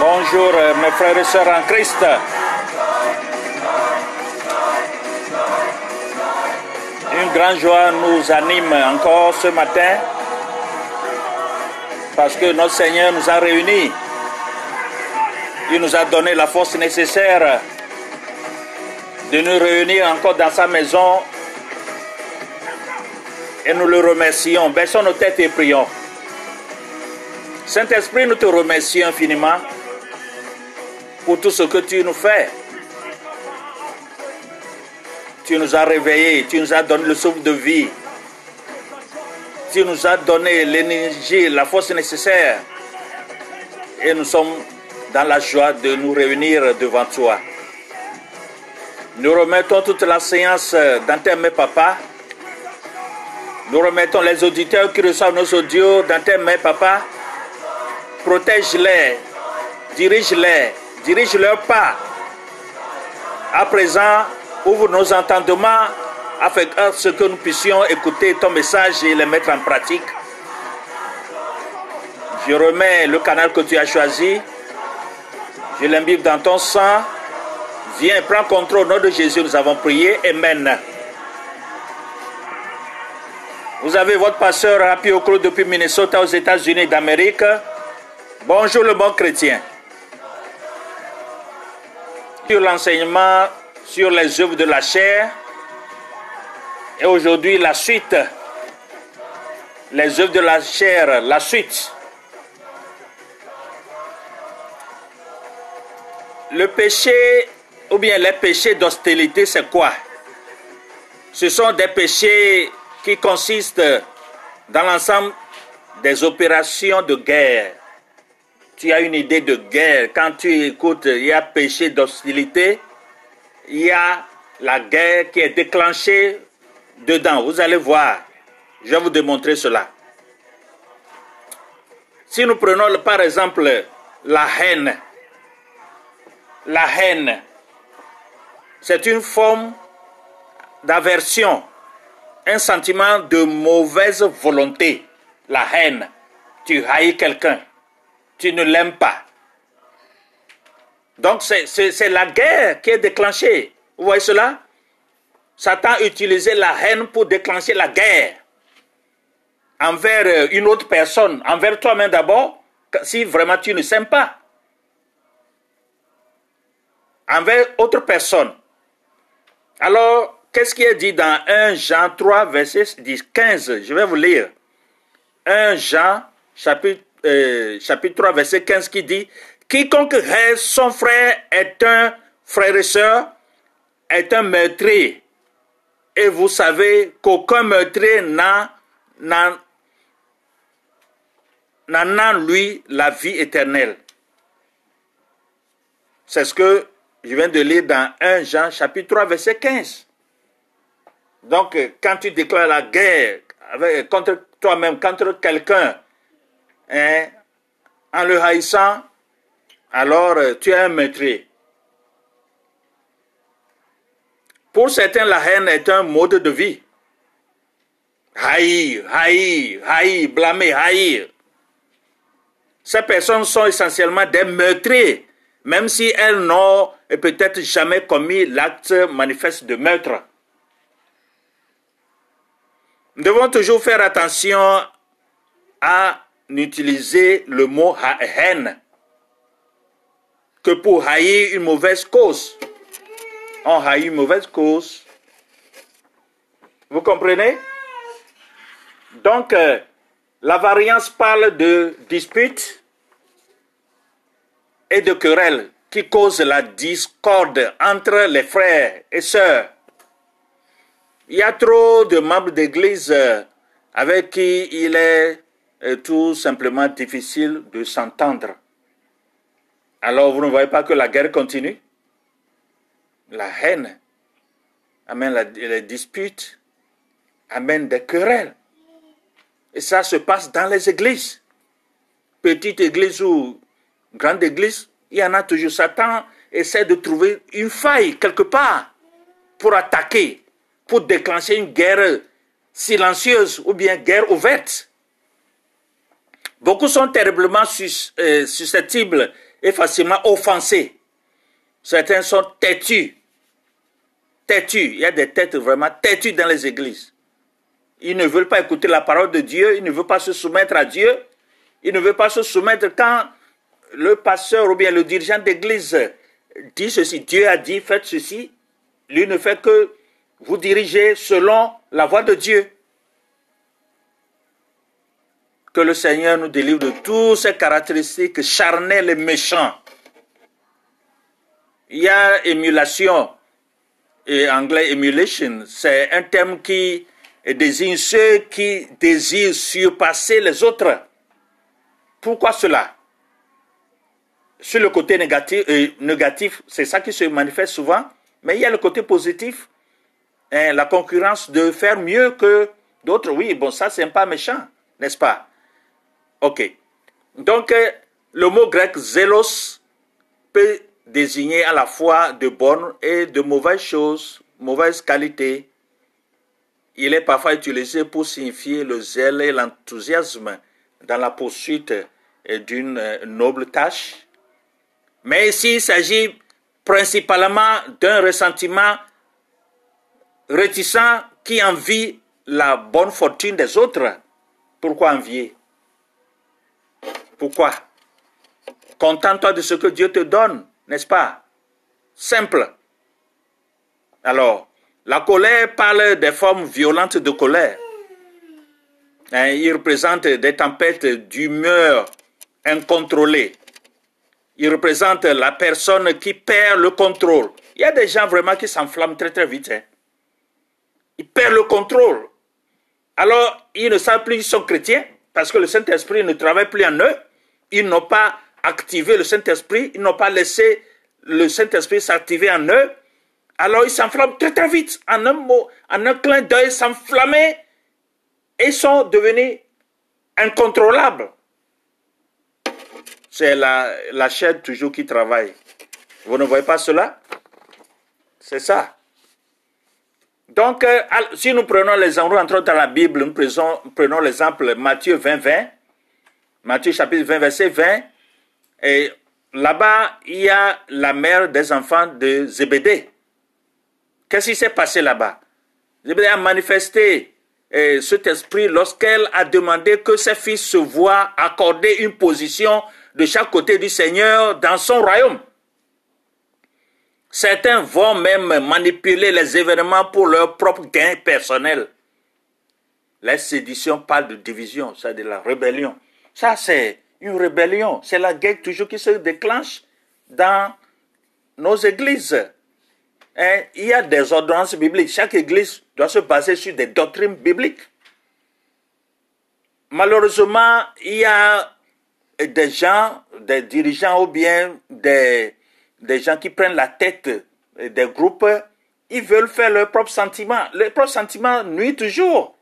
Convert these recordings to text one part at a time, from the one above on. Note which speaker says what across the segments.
Speaker 1: Bonjour, mes frères et sœurs. Grande joie nous anime encore ce matin parce que notre Seigneur nous a réunis. Il nous a donné la force nécessaire de nous réunir encore dans sa maison et nous le remercions. Baissons nos têtes et prions. Saint-Esprit, nous te remercions infiniment pour tout ce que tu nous fais. Tu nous as réveillés, tu nous as donné le souffle de vie. Tu nous as donné l'énergie, la force nécessaire. Et nous sommes dans la joie de nous réunir devant toi. Nous remettons toute la séance dans tes mains, papa. Nous remettons les auditeurs qui reçoivent nos audios dans tes mains, papa protège-les, dirige-les, dirige leurs pas. À présent, ouvre nos entendements afin que nous puissions écouter ton message et le mettre en pratique. Je remets le canal que tu as choisi. Je l'imbibe dans ton sang. Viens, prends contrôle au nom de Jésus. Nous avons prié. Amen. Vous avez votre pasteur Rapi Okro depuis Minnesota aux États-Unis d'Amérique. Bonjour le bon chrétien. Sur l'enseignement sur les œuvres de la chair, et aujourd'hui la suite, les œuvres de la chair, la suite. Le péché, ou bien les péchés d'hostilité, c'est quoi? Ce sont des péchés qui consistent dans l'ensemble des opérations de guerre. Tu as une idée de guerre, quand tu écoutes, il y a péché d'hostilité, il y a la guerre qui est déclenchée dedans. Vous allez voir. Je vais vous démontrer cela. Si nous prenons par exemple la haine, la haine, c'est une forme d'aversion, un sentiment de mauvaise volonté, la haine. Tu haïs quelqu'un tu ne l'aimes pas. Donc c'est la guerre qui est déclenchée. Vous voyez cela? Satan a utilisé la haine pour déclencher la guerre envers euh, une autre personne, envers toi-même d'abord, si vraiment tu ne s'aimes pas. Envers autre personne. Alors, qu'est-ce qui est dit dans 1 Jean 3, verset 10, 15 Je vais vous lire. 1 Jean, chapitre euh, chapitre 3, verset 15 qui dit, Quiconque reste son frère est un frère et soeur, est un meurtrier. Et vous savez qu'aucun meurtrier n'a, n'a, lui la vie éternelle. C'est ce que je viens de lire dans 1 Jean chapitre 3 verset 15. Donc quand tu déclares la guerre contre toi-même, contre quelqu'un, Hein, en le haïssant, alors euh, tu es un meurtrier. Pour certains, la haine est un mode de vie. Haïr, haïr, haïr, blâmer, haïr. Ces personnes sont essentiellement des meurtriers, même si elles n'ont peut-être jamais commis l'acte manifeste de meurtre. Nous devons toujours faire attention à n'utiliser le mot haine que pour haïr une mauvaise cause. On haït une mauvaise cause. Vous comprenez? Donc, euh, la variance parle de dispute et de querelle qui causent la discorde entre les frères et sœurs. Il y a trop de membres d'église euh, avec qui il est est tout simplement difficile de s'entendre. Alors vous ne voyez pas que la guerre continue? La haine amène les disputes, amène des querelles. Et ça se passe dans les églises. Petite église ou grande église, il y en a toujours. Satan essaie de trouver une faille quelque part pour attaquer, pour déclencher une guerre silencieuse ou bien guerre ouverte. Beaucoup sont terriblement euh, susceptibles et facilement offensés. Certains sont têtus. Têtus. Il y a des têtes vraiment têtues dans les églises. Ils ne veulent pas écouter la parole de Dieu, ils ne veulent pas se soumettre à Dieu, ils ne veulent pas se soumettre quand le pasteur ou bien le dirigeant d'église dit ceci, Dieu a dit, faites ceci, lui ne fait que vous diriger selon la voie de Dieu. Que le Seigneur nous délivre de toutes ces caractéristiques charnelles et méchantes. Il y a émulation, et anglais emulation, c'est un terme qui désigne ceux qui désirent surpasser les autres. Pourquoi cela? Sur le côté négatif, euh, c'est ça qui se manifeste souvent, mais il y a le côté positif, hein, la concurrence de faire mieux que d'autres. Oui, bon, ça, c'est pas méchant, n'est-ce pas? Ok. Donc, euh, le mot grec zélos peut désigner à la fois de bonnes et de mauvaises choses, mauvaises qualités. Il est parfois utilisé pour signifier le zèle et l'enthousiasme dans la poursuite d'une euh, noble tâche. Mais ici, il s'agit principalement d'un ressentiment réticent qui envie la bonne fortune des autres. Pourquoi envier? Pourquoi? Contente-toi de ce que Dieu te donne, n'est-ce pas? Simple. Alors, la colère parle des formes violentes de colère. Hein, il représente des tempêtes d'humeur incontrôlée. Il représente la personne qui perd le contrôle. Il y a des gens vraiment qui s'enflamment très très vite. Hein. Ils perdent le contrôle. Alors, ils ne savent plus qu'ils sont chrétiens parce que le Saint-Esprit ne travaille plus en eux. Ils n'ont pas activé le Saint-Esprit, ils n'ont pas laissé le Saint-Esprit s'activer en eux. Alors, ils s'enflamment très très vite. En un mot, en un clin d'œil, s'enflammer et sont devenus incontrôlables. C'est la, la chaîne toujours qui travaille. Vous ne voyez pas cela? C'est ça. Donc, euh, si nous prenons les endroits, entrons dans la Bible, nous prenons, prenons l'exemple Matthieu 20, 20. Matthieu chapitre 20, verset 20. Et là-bas, il y a la mère des enfants de Zébédée. Qu'est-ce qui s'est passé là-bas? Zébédée a manifesté euh, cet esprit lorsqu'elle a demandé que ses fils se voient accorder une position de chaque côté du Seigneur dans son royaume. Certains vont même manipuler les événements pour leur propre gain personnel. La sédition parle de division, c'est de la rébellion. Ça, c'est une rébellion. C'est la guerre toujours qui se déclenche dans nos églises. Et il y a des ordonnances bibliques. Chaque église doit se baser sur des doctrines bibliques. Malheureusement, il y a des gens, des dirigeants ou bien des, des gens qui prennent la tête des groupes, ils veulent faire leur propre sentiment. Leur propre sentiment nuit toujours.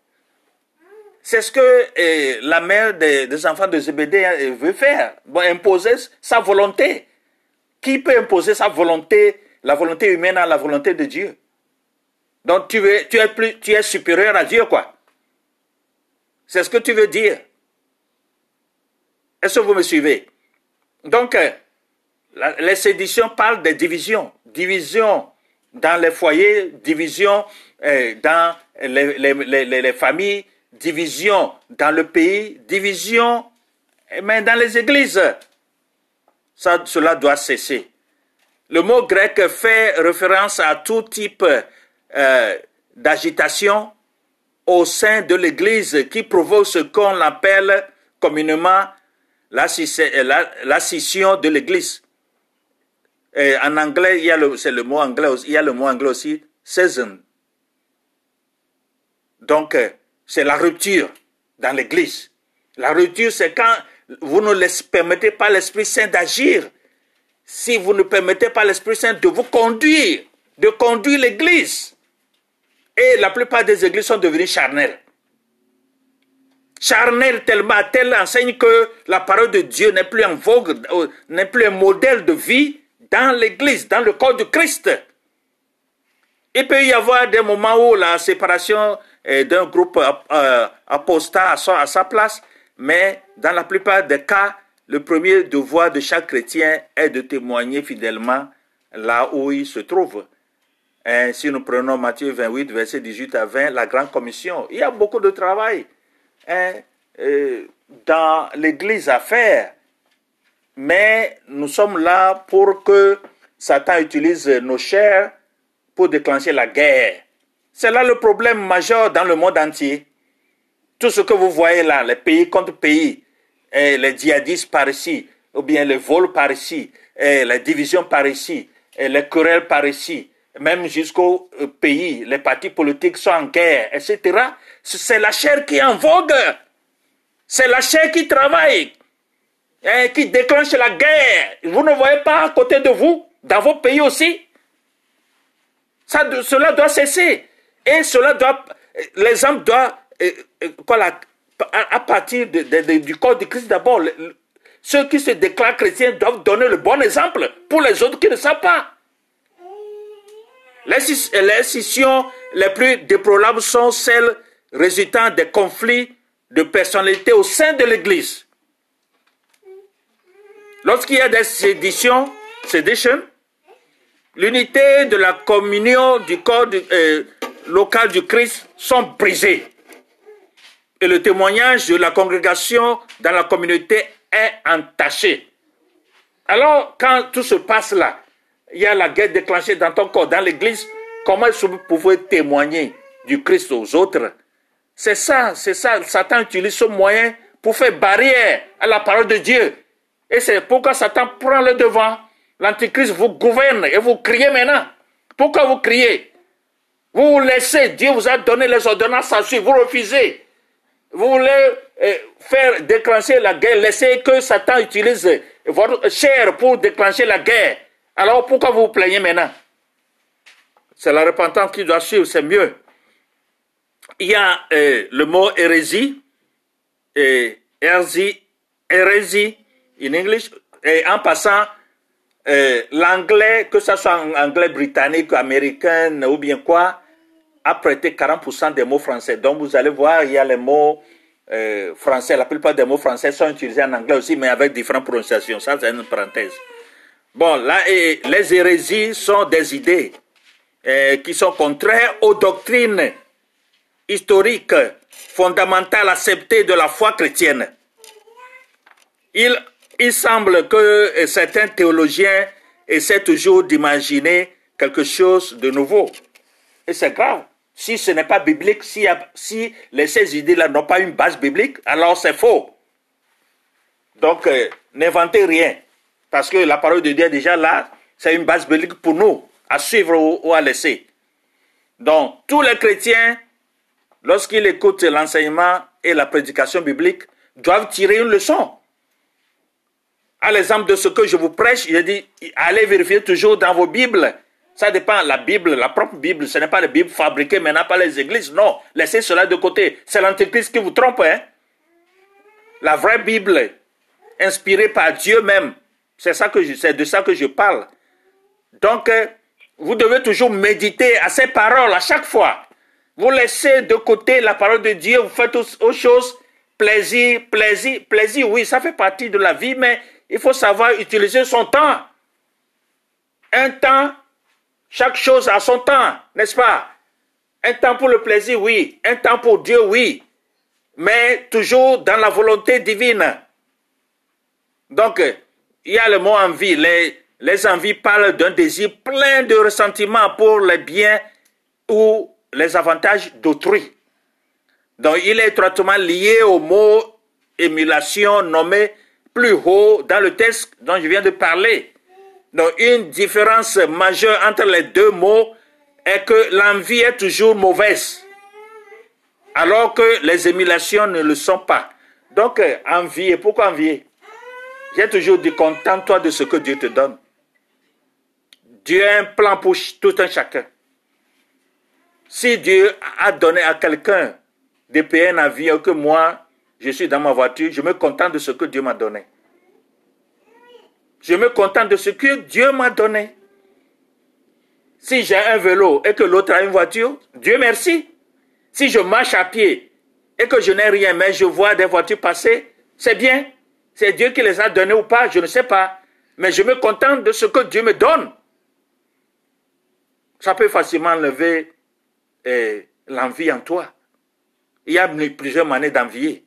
Speaker 1: C'est ce que eh, la mère des, enfants de Zébédée eh, veut faire. imposer sa volonté. Qui peut imposer sa volonté, la volonté humaine à la volonté de Dieu? Donc tu, veux, tu, es plus, tu es supérieur à Dieu, quoi. C'est ce que tu veux dire. Est-ce que vous me suivez? Donc, euh, les séditions parlent des divisions. Division dans les foyers, division euh, dans les, familles, division dans le pays, division mais dans les églises. Ça, cela doit cesser. Le mot grec fait référence à tout type euh, d'agitation au sein de l'Église qui provoque ce qu'on appelle communément la, scission de l'Église. en anglais, il y a le, c'est le mot anglais, il y a le mot anglais aussi, season. Donc, euh, c'est la rupture dans l'Église. La rupture, c'est quand vous ne permettez pas l'Esprit Saint d'agir. Si vous ne permettez pas l'Esprit Saint de vous conduire, de conduire l'Église. Et la plupart des églises sont devenues charnelles charnel tellement à telle enseigne que la parole de Dieu n'est plus en vogue, euh, n'est plus un modèle de vie dans l'Église, dans le corps de Christ. Il peut y avoir des moments où la séparation d'un groupe euh, apostat à sa place, mais dans la plupart des cas, le premier devoir de chaque chrétien est de témoigner fidèlement là où il se trouve. Et si nous prenons Matthieu 28, verset 18 à 20, la grande commission, il y a beaucoup de travail hein, euh, dans l'Église à faire. Mais nous sommes là pour que Satan utilise nos chairs pour déclencher la guerre. C'est là le problème majeur dans le monde entier. Tout ce que vous voyez là, les pays contre pays, les djihadistes par ici, ou bien les vols par ici, les divisions par ici, les querelles par ici, même jusqu'au euh, pays, les partis politiques sont en guerre, etc. C'est la chair qui est en vogue. C'est la chair qui travaille, et qui déclenche la guerre. Vous ne voyez pas à côté de vous, dans vos pays aussi. Cela doit cesser. Et cela doit, les hommes doivent, euh, euh, à partir du corps de Christ d'abord, ceux qui se déclarent chrétiens doivent donner le bon exemple pour les autres qui ne savent pas. Les scissions les plus déplorables sont celles résultant des conflits de personnalité au sein de l'Église. Lorsqu'il y a des séditions, séditions, l'unité de la communion du corps euh, local du Christ sont brisées et le témoignage de la congrégation dans la communauté est entaché. Alors, quand tout se passe là, il y a la guerre déclenchée dans ton corps, dans l'église, comment est-ce que vous pouvez témoigner du Christ aux autres? C'est ça, c'est ça. Satan utilise ce moyen pour faire barrière à la parole de Dieu. Et c'est pourquoi Satan prend le devant. L'Antichrist vous gouverne et vous criez maintenant. Pourquoi vous criez? Vous laissez, Dieu vous a donné les ordonnances à suivre, vous refusez. Vous voulez euh, faire déclencher la guerre, laissez que Satan utilise votre chair pour déclencher la guerre. Alors pourquoi vous vous plaignez maintenant? C'est la repentance qui doit suivre, c'est mieux. Il y a euh, le mot hérésie, et hérésie, hérésie en English, et en passant, euh, l'anglais, que ce soit anglais britannique, américain ou bien quoi, a prêté 40% des mots français. Donc vous allez voir, il y a les mots euh, français. La plupart des mots français sont utilisés en anglais aussi, mais avec différentes prononciations. Ça, c'est une parenthèse. Bon, là, les hérésies sont des idées euh, qui sont contraires aux doctrines historiques fondamentales acceptées de la foi chrétienne. Il, il semble que euh, certains théologiens essaient toujours d'imaginer quelque chose de nouveau. Et c'est grave. Si ce n'est pas biblique, si, les, ces idées-là n'ont pas une base biblique, alors c'est faux. Donc, euh, n'inventez rien. Parce que la parole de Dieu est déjà là, c'est une base biblique pour nous, à suivre ou, à laisser. Donc, tous les chrétiens, lorsqu'ils écoutent l'enseignement et la prédication biblique, doivent tirer une leçon. À l'exemple de ce que je vous prêche, il dit, allez vérifier toujours dans vos Bibles ça dépend. La Bible, la propre Bible, ce n'est pas la Bible fabriquée maintenant par les églises. Non, laissez cela de côté. C'est l'antéchrist qui vous trompe. Hein? La vraie Bible, inspirée par Dieu même, c'est c'est de ça que je parle. Donc, euh, vous devez toujours méditer à ces paroles à chaque fois. Vous laissez de côté la parole de Dieu, vous faites autre chose. Plaisir, plaisir, plaisir, oui, ça fait partie de la vie, mais il faut savoir utiliser son temps. Un temps chaque chose a son temps, n'est-ce pas? Un temps pour le plaisir, oui. Un temps pour Dieu, oui. Mais toujours dans la volonté divine. Donc, il y a le mot envie. Les, les envies parlent d'un désir plein de ressentiment pour les biens ou les avantages d'autrui. Donc, il est étroitement lié au mot émulation nommé plus haut dans le texte dont je viens de parler. Donc une différence majeure entre les deux mots est que l'envie est toujours mauvaise, alors que les émulations ne le sont pas. Donc euh, envier, pourquoi envier? J'ai toujours dit contente-toi de ce que Dieu te donne. Dieu a un plan pour tout un chacun. Si Dieu a donné à quelqu'un de payer un avion que moi, je suis dans ma voiture, je me contente de ce que Dieu m'a donné. Je me contente de ce que Dieu m'a donné. Si j'ai un vélo et que l'autre a une voiture, Dieu merci. Si je marche à pied et que je n'ai rien, mais je vois des voitures passer, c'est bien. C'est Dieu qui les a donnés ou pas, je ne sais pas. Mais je me contente de ce que Dieu me donne. Ça peut facilement enlever eh, l'envie en toi. Il y a plusieurs manières d'envier.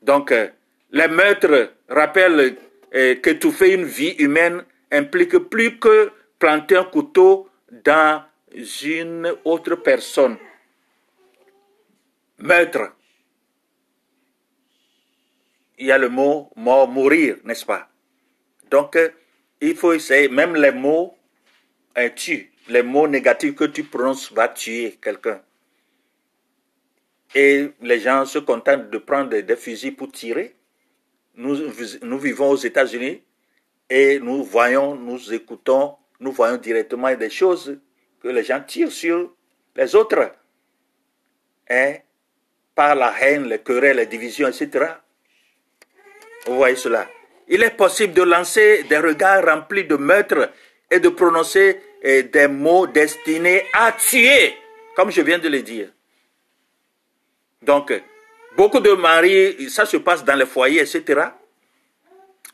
Speaker 1: Donc, euh, les meurtres rappellent eh, fait une vie humaine implique plus que planter un couteau dans une autre personne. Meurtre. Il y a le mot mort, mourir, n'est-ce pas? Donc, il faut essayer, même les mots tuent. Les mots négatifs que tu prononces vont tuer quelqu'un. Et les gens se contentent de prendre des fusils pour tirer. Nous, vivons aux États-Unis et nous voyons, nous écoutons, nous voyons directement des choses que les gens tirent sur les autres. Hein? Par la haine, les querelles, les divisions, etc. Vous voyez cela. Il est possible de lancer des regards remplis de meurtres et de prononcer eh, des mots destinés à tuer, comme je viens de le dire. Donc, beaucoup de maris, ça se passe dans les foyers, etc.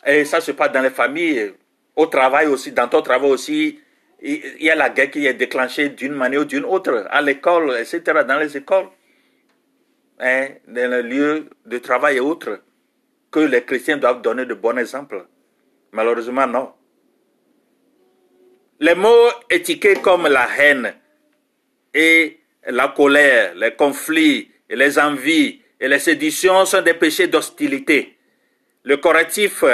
Speaker 1: Et ça se passe dans les familles, au travail aussi, dans ton travail aussi. Il y a la guerre qui est déclenchée d'une manière ou d'une autre, à l'école, etc., dans les écoles, hein, dans les lieux de travail et autres, que les chrétiens doivent donner de bons exemples. Malheureusement, non. Les mots étiquetés comme la haine et la colère, les conflits, et les envies et les séductions sont des péchés d'hostilité. Le correctif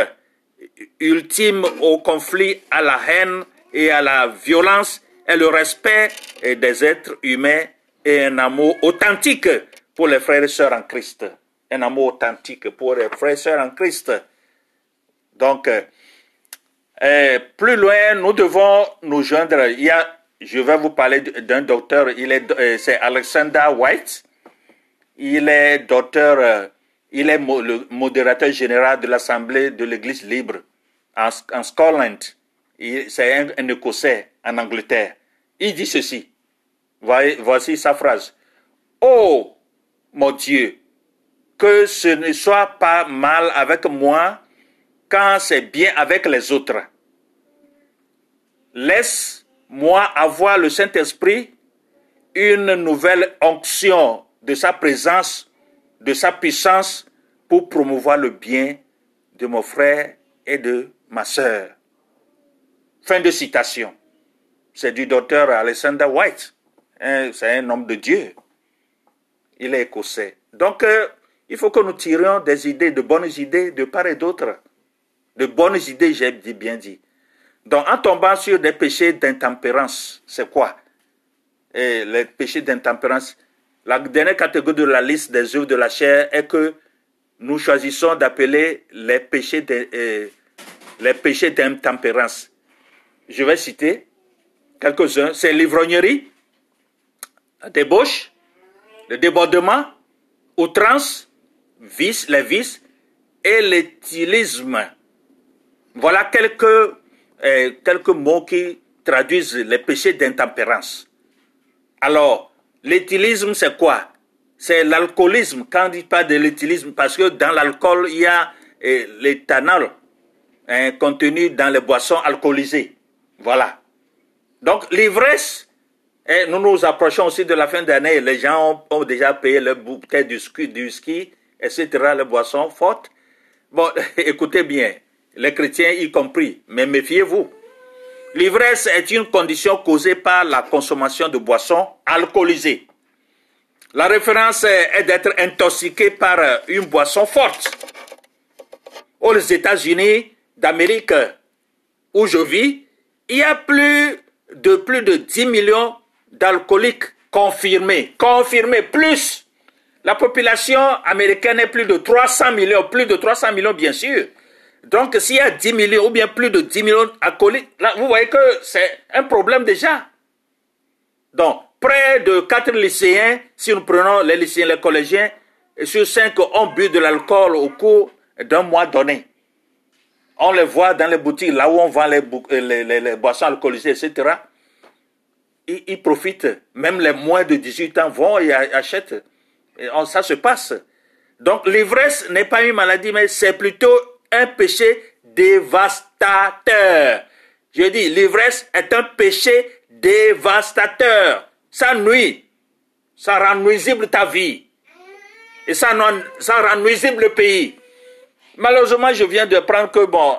Speaker 1: ultime au conflit, à la haine et à la violence est le respect des êtres humains et un amour authentique pour les frères et sœurs en Christ. Un amour authentique pour les frères et sœurs en Christ. Donc, euh, plus loin, nous devons nous joindre. Il y a, je vais vous parler d'un docteur, il est, euh, c'est Alexander White. Il est docteur, euh, il est le modérateur général de l'Assemblée de l'Église libre en, Scotland. C'est un, Écossais en Angleterre. Il dit ceci. Voici sa phrase. Oh, mon Dieu, que ce ne soit pas mal avec moi quand c'est bien avec les autres. Laisse-moi avoir le Saint-Esprit, une nouvelle onction de sa présence, de sa puissance pour promouvoir le bien de mon frère et de ma sœur. Fin de citation. C'est du docteur Alexander White. Hein, c'est un homme de Dieu. Il est écossais. Donc, euh, il faut que nous tirions des idées, de bonnes idées de part et d'autre. De bonnes idées, j'ai bien dit. Donc, en tombant sur des péchés d'intempérance, c'est quoi? Les péchés d'intempérance, la dernière catégorie de la liste des œuvres de la chair est que nous choisissons d'appeler les péchés euh, d'intempérance. Je vais citer quelques-uns. C'est l'ivrognerie, la débauche, le débordement, outrance, vice, les vices et l'éthylisme. Voilà quelques, euh, quelques mots qui traduisent les péchés d'intempérance. Alors, L'éthylisme, c'est quoi? C'est l'alcoolisme. Quand on dit pas de l'éthylisme, parce que dans l'alcool, il y a eh, l'éthanol hein, contenu dans les boissons alcoolisées. Voilà. Donc, l'ivresse, eh, nous nous approchons aussi de la fin d'année. Les gens ont, déjà payé le bouquet du ski, du ski, etc., les boissons fortes. Bon, écoutez bien, les chrétiens y compris, mais méfiez-vous. L'ivresse est une condition causée par la consommation de boissons alcoolisées. La référence est d'être intoxiqué par une boisson forte. Aux États-Unis d'Amérique, où je vis, il y a plus de plus de 10 millions d'alcooliques confirmés. Confirmés, plus. La population américaine est plus de 300 millions, plus de 300 millions bien sûr. Donc, s'il y a 10 millions ou bien plus de 10 millions acolytes, là, vous voyez que c'est un problème déjà. Donc, près de 4 lycéens, si nous prenons les lycéens, les collégiens, sur 5 ont bu de l'alcool au cours d'un mois donné. On les voit dans les boutiques, là où on vend les, les, boissons alcoolisées, etc. Ils, ils, profitent. Même les moins de 18 ans vont et achètent. Et ça se passe. Donc l'ivresse n'est pas une maladie, mais c'est plutôt un péché dévastateur. Je dis, l'ivresse est un péché dévastateur. Ça nuit. Ça rend nuisible ta vie. Et ça, ça rend nuisible le pays. Malheureusement, je viens de prendre que, bon,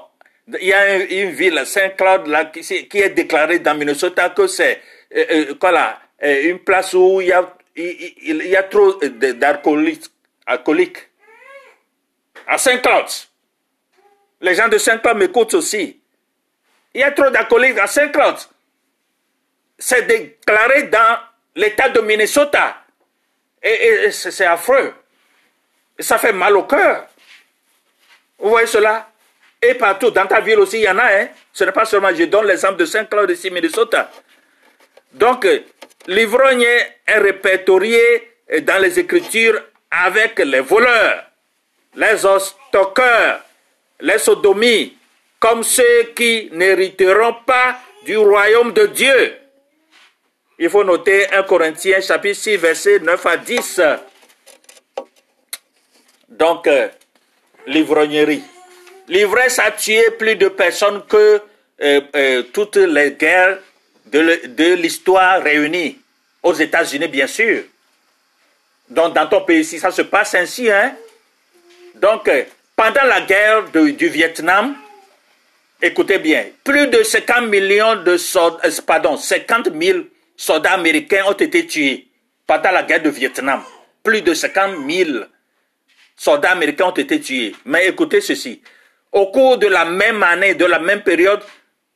Speaker 1: il y a une, ville, Saint-Claude, qui, est déclarée dans Minnesota que c'est, euh, euh, quoi euh, une place où il y a, il, y a trop d'alcooliques. À Saint-Claude. Les gens de Saint-Claude m'écoutent aussi. Il y a trop d'alcooliques à Saint-Claude. C'est déclaré dans l'État de Minnesota. Et, c'est affreux. Ça fait mal au cœur. Vous voyez cela? Et partout, dans ta ville aussi, il y en a. Hein? Ce n'est pas seulement, je donne l'exemple de Saint-Claude ici, Minnesota. Donc, l'ivrogne est répertorié dans les Écritures avec les voleurs, les stockeurs, les sodomies, comme ceux qui n'hériteront pas du royaume de Dieu. Il faut noter 1 Corinthiens chapitre 6 verset 9 à 10. Donc, euh, l'ivrognerie. L'ivresse a tué plus de personnes que euh, euh, toutes les guerres de l'histoire réunies. Aux États-Unis, bien sûr. Donc, dans ton pays, ici, ça se passe ainsi. Hein? Donc, pendant la guerre du Vietnam, écoutez bien, plus de 50 millions de soldats, pardon, 50 000 soldats américains ont été tués pendant la guerre du Vietnam. Plus de 50 000 soldats américains ont été tués. Mais écoutez ceci. Au cours de la même année, de la même période,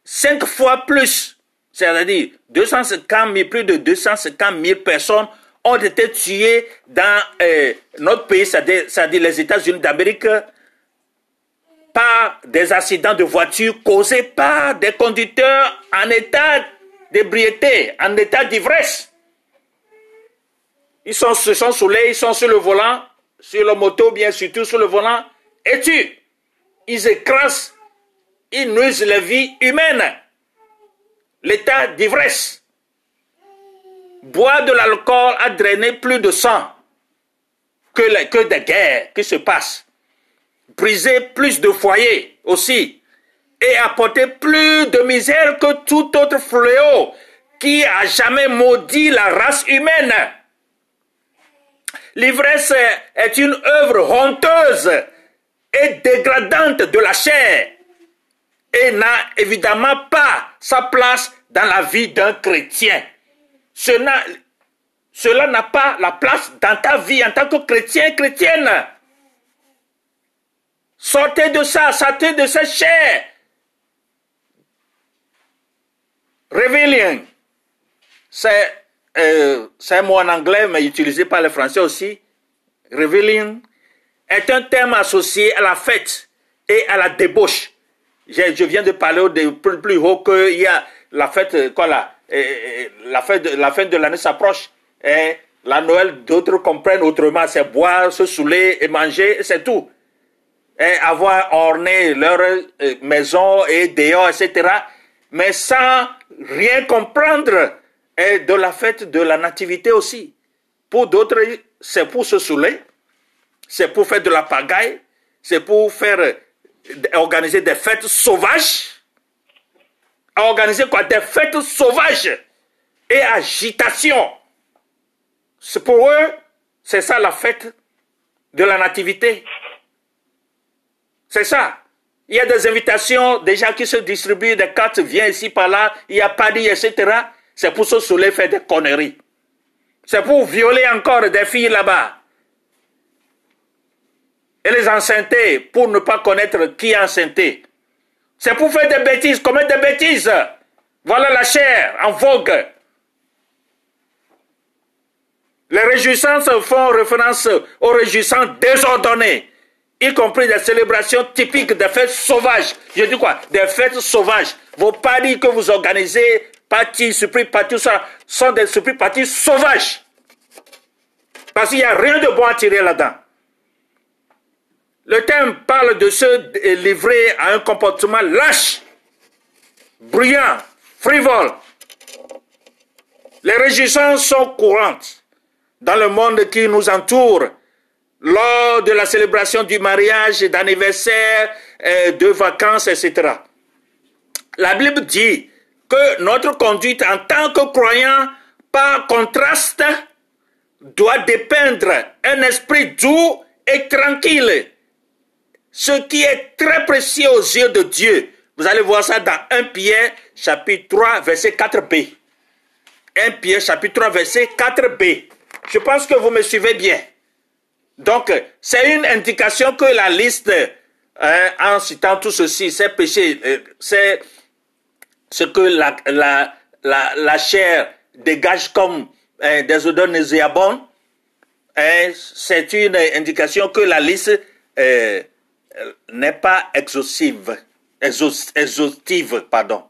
Speaker 1: cinq fois plus, c'est-à-dire 250 000, plus de 250 000 personnes ont été tuées dans euh, notre pays, c'est-à-dire les États-Unis d'Amérique, par des accidents de voiture causés par des conducteurs en état d'ébriété, en état d'ivresse. Ils sont, se sont saoulés, ils sont sur le volant, sur la moto, bien surtout sur le volant, et tu, ils écrasent, ils nuisent la vie humaine. L'état d'ivresse. Boire de l'alcool a drainé plus de sang que, que des guerres qui se passent. Briser plus de foyers aussi et apporter plus de misère que tout autre fléau qui a jamais maudit la race humaine. L'ivresse est une œuvre honteuse et dégradante de la chair et n'a évidemment pas sa place dans la vie d'un chrétien. Cela n'a pas la place dans ta vie en tant que chrétien, chrétienne. Sortez de ça, sortez de cette chair. Rebellion, c'est euh, un mot en anglais, mais utilisé par les Français aussi. Rebellion est un terme associé à la fête et à la débauche. Je, viens de parler de plus, haut qu'il y a la fête, quoi là, la, fête la fin de l'année s'approche. La Noël, d'autres comprennent autrement, c'est boire, se saouler et manger, c'est tout. Et avoir orné leur euh, maison et dehors, etc. Mais sans rien comprendre de la fête de la nativité aussi. Pour d'autres, c'est pour se saouler, c'est pour faire de la pagaille, c'est pour faire organiser des fêtes sauvages. Organiser quoi? Des fêtes sauvages et agitation. C'est pour eux, c'est ça la fête de la nativité. C'est ça. Il y a des invitations, des gens qui se distribuent des cartes, viens ici, par là, il y a Paris, etc. C'est pour se saouler, faire des conneries. C'est pour violer encore des filles là-bas. Et les enceinter pour ne pas connaître qui est enceinté. C'est pour faire des bêtises, commettre des bêtises. Voilà la chair en vogue. Les réjouissances font référence aux réjouissances désordonnées, y compris des célébrations typiques des fêtes sauvages. Je dis quoi? Des fêtes sauvages. Vos paris que vous organisez, partis, surpris, partis, ça, sont des surpris partis sauvages. Parce qu'il n'y a rien de bon à tirer là-dedans. Le thème parle de se livrer à un comportement lâche, bruyant, frivole. Les réjouissances sont courantes dans le monde qui nous entoure lors de la célébration du mariage, d'anniversaire, euh, de vacances, etc. La Bible dit que notre conduite en tant que croyant, par contraste, doit dépeindre un esprit doux et tranquille, ce qui est très précieux aux yeux de Dieu. Vous allez voir ça dans 1 Pierre chapitre 3 verset 4b. 1 Pierre chapitre 3 verset 4b. Je pense que vous me suivez bien. Donc, c'est une indication que la liste, hein, en citant tout ceci, ces péchés, euh, c'est ce que la, la, la, chair dégage comme hein, des odeurs nauséabondes, c'est une indication que la liste euh, n'est pas exhaustive, exhaustive. Pardon.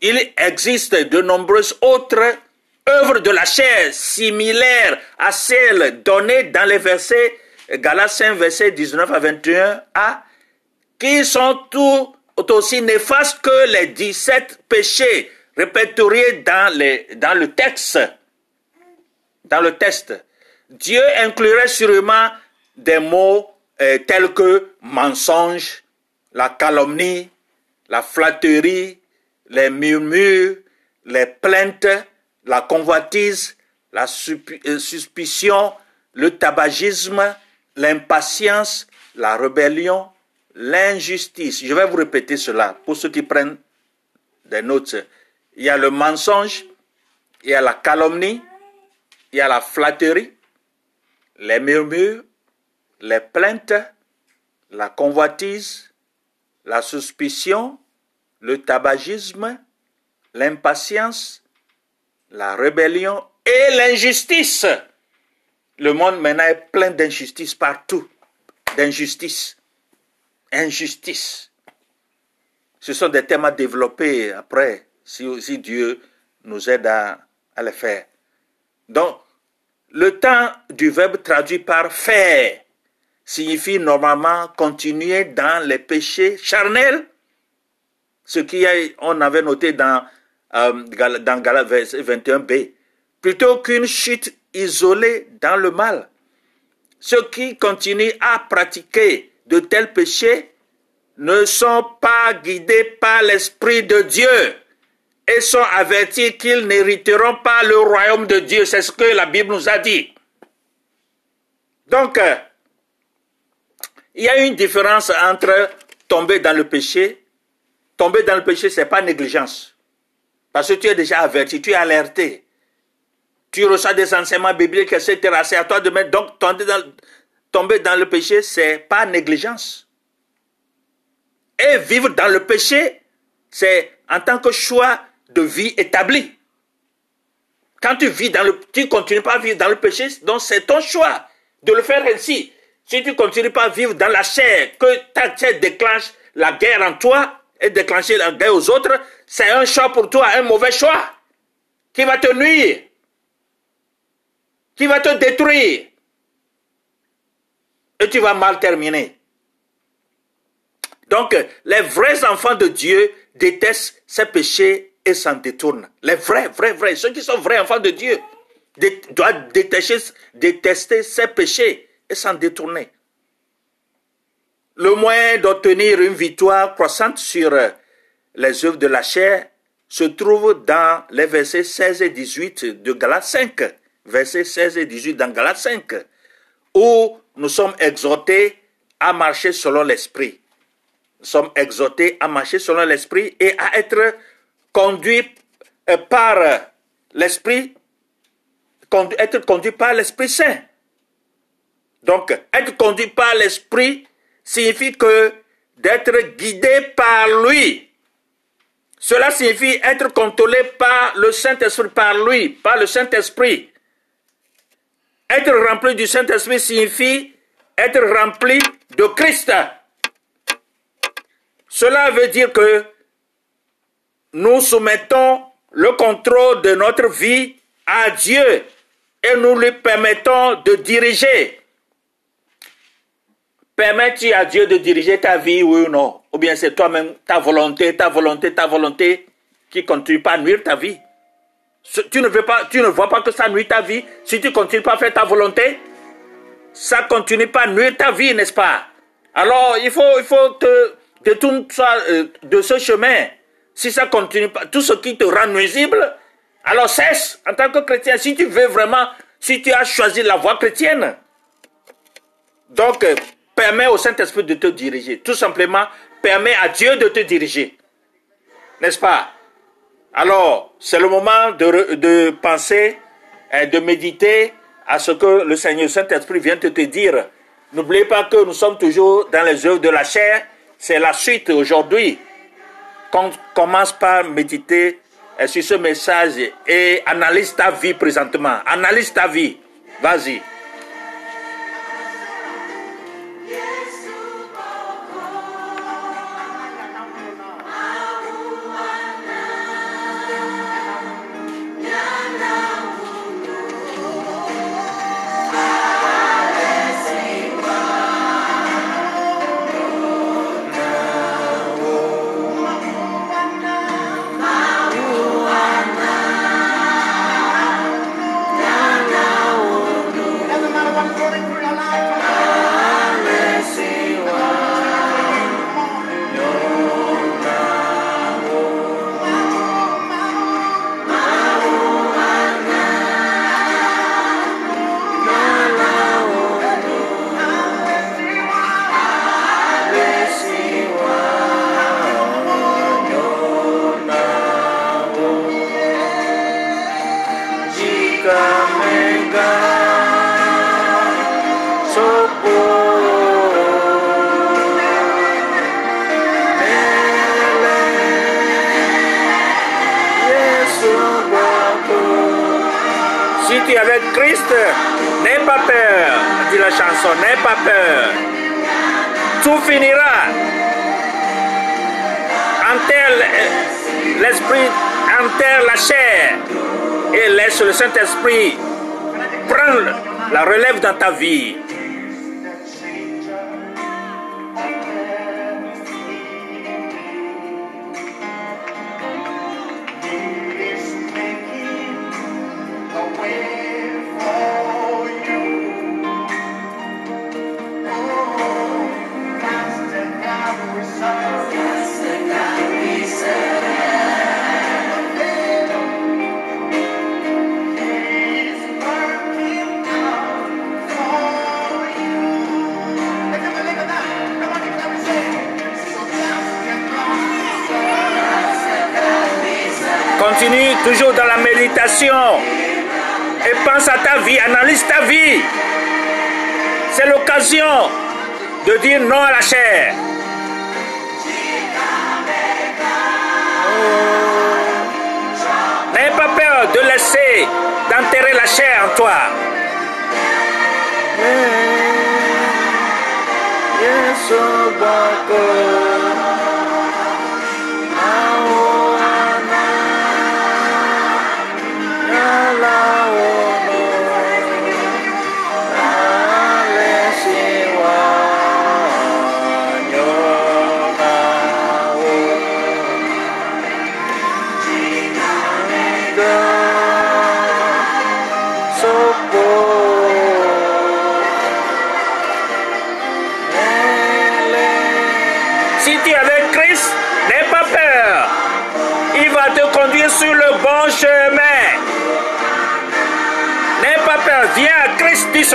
Speaker 1: Il existe de nombreuses autres œuvres de la chair similaires à celles données dans les versets Galates 5, versets 19 à 21 a, qui sont tout aussi néfastes que les 17 péchés répertoriés dans le texte. Dans le texte. Dieu inclurait sûrement des mots euh, tels que mensonge, la calomnie, la flatterie, les murmures, les plaintes, la convoitise, la euh, suspicion, le tabagisme, l'impatience, la rébellion, l'injustice. Je vais vous répéter cela pour ceux qui prennent des notes. Il y a le mensonge, il y a la calomnie, il y a la flatterie, les murmures, les plaintes, la convoitise, la suspicion, le tabagisme, l'impatience, la rébellion et l'injustice. Le monde maintenant est plein d'injustice partout. D'injustice. Injustice. Ce sont des thèmes à développer après, si, Dieu nous aide à, à les faire. Donc, le temps du verbe traduit par faire signifie normalement continuer dans les péchés charnels, ce qu'on avait noté dans euh, dans Galates 21b, plutôt qu'une chute isolée dans le mal. Ceux qui continuent à pratiquer de tels péchés ne sont pas guidés par l'Esprit de Dieu et sont avertis qu'ils n'hériteront pas le royaume de Dieu. C'est ce que la Bible nous a dit. Donc, euh, il y a une différence entre tomber dans le péché. Tomber dans le péché, ce n'est pas négligence. Parce que tu es déjà averti, tu es alerté. Tu reçois des enseignements bibliques, etc. C'est à toi de mettre. Donc, tomber dans, le péché, c'est pas négligence. Et vivre dans le péché, c'est en tant que choix de vie établi. Quand tu vis dans le, tu continues pas à vivre dans le péché, donc c'est ton choix de le faire ainsi. Si tu continues pas à vivre dans la chair, que ta chair déclenche la guerre en toi, et déclencher la guerre aux autres, c'est un choix pour toi, un mauvais choix, qui va te nuire, qui va te détruire, et tu vas mal terminer. Donc, les vrais enfants de Dieu détestent ces péchés et s'en détournent. Les vrais, vrais, vrais, ceux qui sont vrais enfants de Dieu doivent détester, détester ces péchés et s'en détourner. Le moyen d'obtenir une victoire croissante sur euh, les œuvres de la chair se trouve dans les versets 16 et 18 de Galates 5. Versets 16 et 18 dans Galates 5, où nous sommes exhortés à marcher selon l'esprit. Nous sommes exhortés à marcher selon l'esprit et à être conduits euh, par l'esprit, être conduit par l'Esprit Saint. Donc, être conduit par l'Esprit signifie que d'être guidé par lui. Cela signifie être contrôlé par le Saint-Esprit, par lui, par le Saint-Esprit. Être rempli du Saint-Esprit signifie être rempli de Christ. Cela veut dire que nous soumettons le contrôle de notre vie à Dieu et nous lui permettons de diriger. Permets-tu à Dieu de diriger ta vie, oui ou non? Ou bien c'est toi-même, ta volonté, ta volonté, ta volonté qui continue pas à nuire ta vie? Tu ne, veux pas, tu ne vois pas que ça nuit ta vie? Si tu continues pas à faire ta volonté ça continue pas à nuire ta vie, n'est-ce pas? Alors, il faut, il faut te détourner euh, de ce chemin. Si ça continue pas, tout ce qui te rend nuisible, alors cesse en tant que chrétien. Si tu veux vraiment, si tu as choisi la voie chrétienne, donc euh, permets au Saint-Esprit de te diriger. Tout simplement, permets à Dieu de te diriger. N'est-ce pas? Alors, c'est le moment de, penser, et de méditer à ce que le Seigneur Saint-Esprit vient de te dire. N'oubliez pas que nous sommes toujours dans les œuvres de la chair. C'est la suite aujourd'hui. Commence par méditer sur ce message et analyse ta vie présentement. Analyse ta vie. Vas-y. Enterre l'esprit, enterre la chair et laisse le Saint-Esprit prendre la relève dans ta vie. Analyse ta vie. C'est l'occasion de dire non à la chair. N'aie pas peur de laisser, d'enterrer la chair en toi.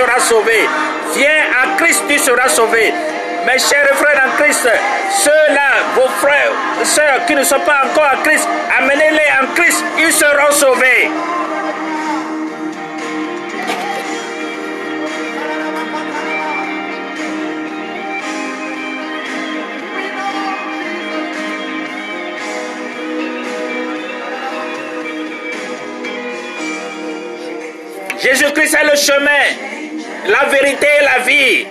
Speaker 1: Seras sauvé. Viens à Christ, tu seras sauvé. Mes chers frères en Christ, ceux-là, vos frères, sœurs qui ne sont pas encore à Christ, amenez-les en Christ, ils seront sauvés. Jésus-Christ est le chemin, la vérité et la vie.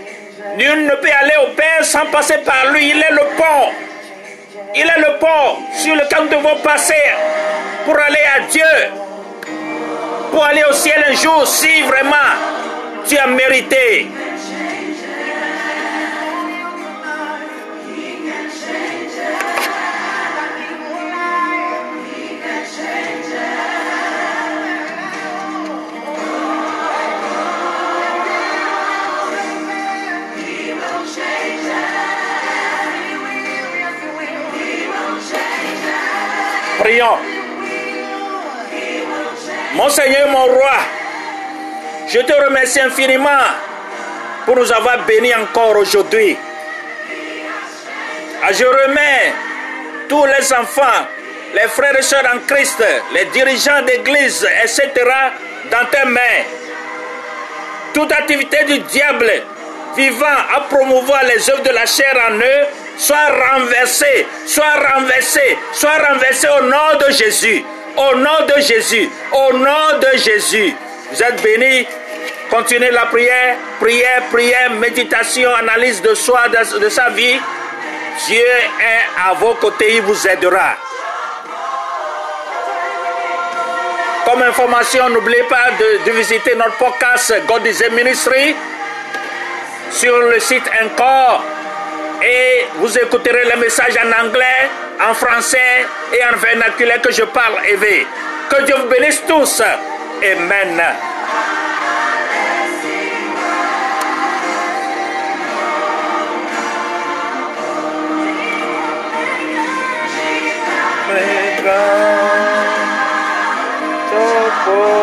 Speaker 1: Nul ne peut aller au Père sans passer par lui. Il est le pont. Il est le pont sur lequel nous devons passer pour aller à Dieu. Pour aller au ciel un jour si vraiment tu as mérité. Prions. Mon Seigneur, mon roi, je te remercie infiniment pour nous avoir bénis encore aujourd'hui. Je remets tous les enfants, les frères et sœurs en Christ, les dirigeants d'église, etc., dans tes mains. Toute activité du diable vivant à promouvoir les œuvres de la chair en eux soit renversée, soit renversée, soit renversée au nom de Jésus. Au nom de Jésus. Au nom de Jésus. Vous êtes bénis. Continuez la prière, prière, prière, méditation, analyse de soi, de, de sa vie. Dieu est à vos côtés, il vous aidera. Comme information, n'oubliez pas de, de visiter notre podcast God is a Ministry sur le site encore et vous écouterez les messages en anglais, en français et en vernaculaire que je parle élevé. Que Dieu vous bénisse tous. Amen. Oh,